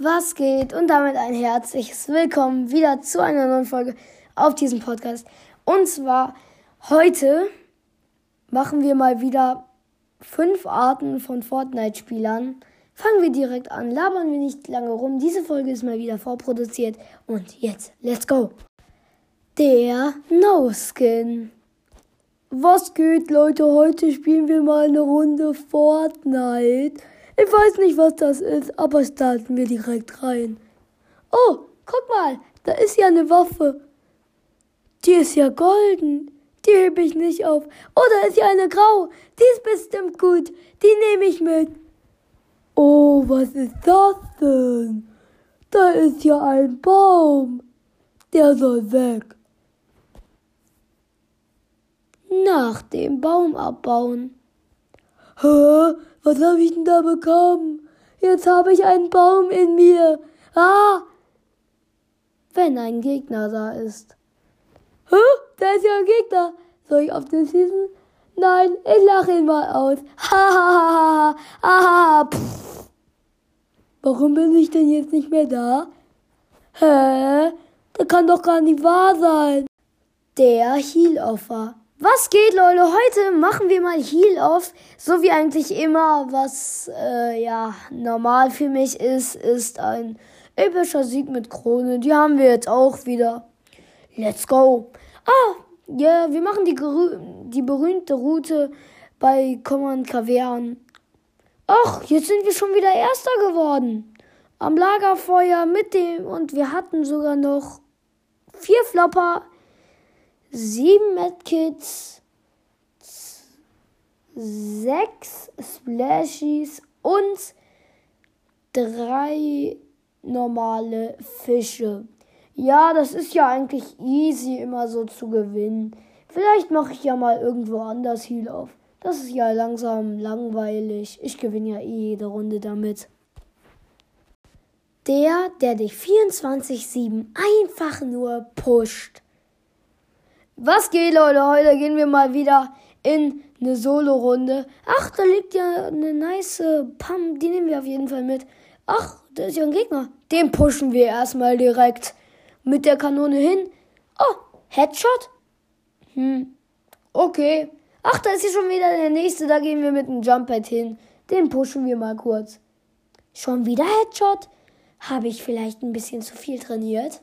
Was geht? Und damit ein herzliches Willkommen wieder zu einer neuen Folge auf diesem Podcast. Und zwar heute machen wir mal wieder fünf Arten von Fortnite-Spielern. Fangen wir direkt an, labern wir nicht lange rum. Diese Folge ist mal wieder vorproduziert. Und jetzt, let's go! Der No-Skin. Was geht, Leute? Heute spielen wir mal eine Runde Fortnite. Ich weiß nicht, was das ist, aber starten wir direkt rein. Oh, guck mal, da ist ja eine Waffe. Die ist ja golden. Die hebe ich nicht auf. Oh, da ist ja eine grau. Die ist bestimmt gut. Die nehme ich mit. Oh, was ist das denn? Da ist ja ein Baum. Der soll weg. Nach dem Baum abbauen. Hä? Was habe ich denn da bekommen? Jetzt habe ich einen Baum in mir. Ah! Wenn ein Gegner da ist. Hä? Da ist ja ein Gegner. Soll ich auf den schießen? Nein, ich lache ihn mal aus. Ha ha ha ha Warum bin ich denn jetzt nicht mehr da? Hä? Das kann doch gar nicht wahr sein. Der Heal-Offer. Was geht, Leute? Heute machen wir mal Heal-Off. So wie eigentlich immer. Was, äh, ja, normal für mich ist, ist ein epischer Sieg mit Krone. Die haben wir jetzt auch wieder. Let's go. Ah, ja, yeah, wir machen die, die berühmte Route bei Command Kavern. Ach, jetzt sind wir schon wieder Erster geworden. Am Lagerfeuer mit dem und wir hatten sogar noch vier Flopper sieben Medkits, sechs Splashies und drei normale Fische. Ja, das ist ja eigentlich easy immer so zu gewinnen. Vielleicht mache ich ja mal irgendwo anders Heal auf. Das ist ja langsam langweilig. Ich gewinne ja eh jede Runde damit. Der, der dich 24-7 einfach nur pusht. Was geht, Leute? Heute gehen wir mal wieder in eine Solo-Runde. Ach, da liegt ja eine nice Pam. Die nehmen wir auf jeden Fall mit. Ach, da ist ja ein Gegner. Den pushen wir erstmal direkt mit der Kanone hin. Oh, Headshot? Hm, okay. Ach, da ist hier schon wieder der nächste. Da gehen wir mit dem Jumppad hin. Den pushen wir mal kurz. Schon wieder Headshot? Habe ich vielleicht ein bisschen zu viel trainiert?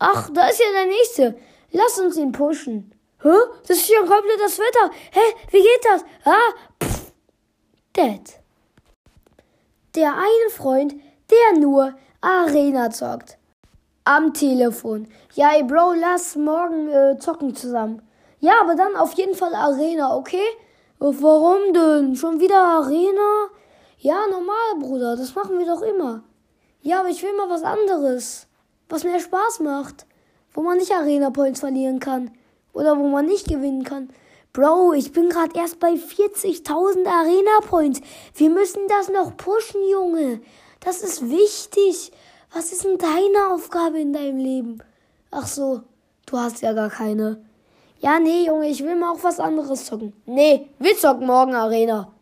Ach, da ist ja der nächste. Lass uns ihn pushen. Hä? Das ist ja komplett das Wetter. Hä? Wie geht das? Ah, pff. Dead. Der eine Freund, der nur Arena zockt. Am Telefon. Ja, ey, Bro, lass morgen äh, zocken zusammen. Ja, aber dann auf jeden Fall Arena, okay? Warum denn? Schon wieder Arena? Ja, normal, Bruder. Das machen wir doch immer. Ja, aber ich will mal was anderes. Was mehr Spaß macht wo man nicht Arena Points verlieren kann oder wo man nicht gewinnen kann. Bro, ich bin gerade erst bei 40.000 Arena Points. Wir müssen das noch pushen, Junge. Das ist wichtig. Was ist denn deine Aufgabe in deinem Leben? Ach so, du hast ja gar keine. Ja, nee, Junge, ich will mal auch was anderes zocken. Nee, wir zocken morgen Arena.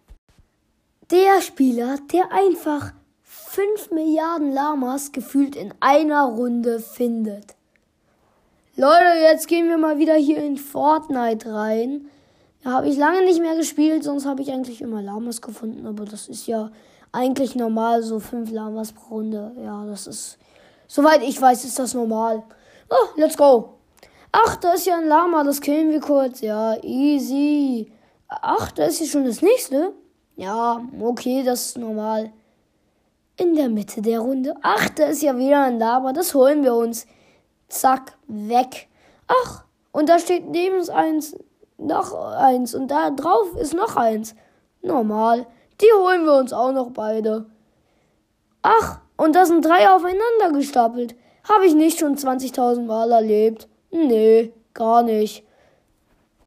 Der Spieler, der einfach 5 Milliarden Lamas gefühlt in einer Runde findet. Leute, jetzt gehen wir mal wieder hier in Fortnite rein. Da habe ich lange nicht mehr gespielt, sonst habe ich eigentlich immer Lamas gefunden, aber das ist ja eigentlich normal, so fünf Lamas pro Runde. Ja, das ist, soweit ich weiß, ist das normal. Oh, let's go. Ach, da ist ja ein Lama, das killen wir kurz. Ja, easy. Ach, da ist hier schon das nächste. Ja, okay, das ist normal. In der Mitte der Runde. Ach, da ist ja wieder ein Lama, das holen wir uns. Zack, weg. Ach, und da steht neben eins noch eins und da drauf ist noch eins. Normal. Die holen wir uns auch noch beide. Ach, und da sind drei aufeinander gestapelt. Habe ich nicht schon 20.000 Mal erlebt? Nee, gar nicht.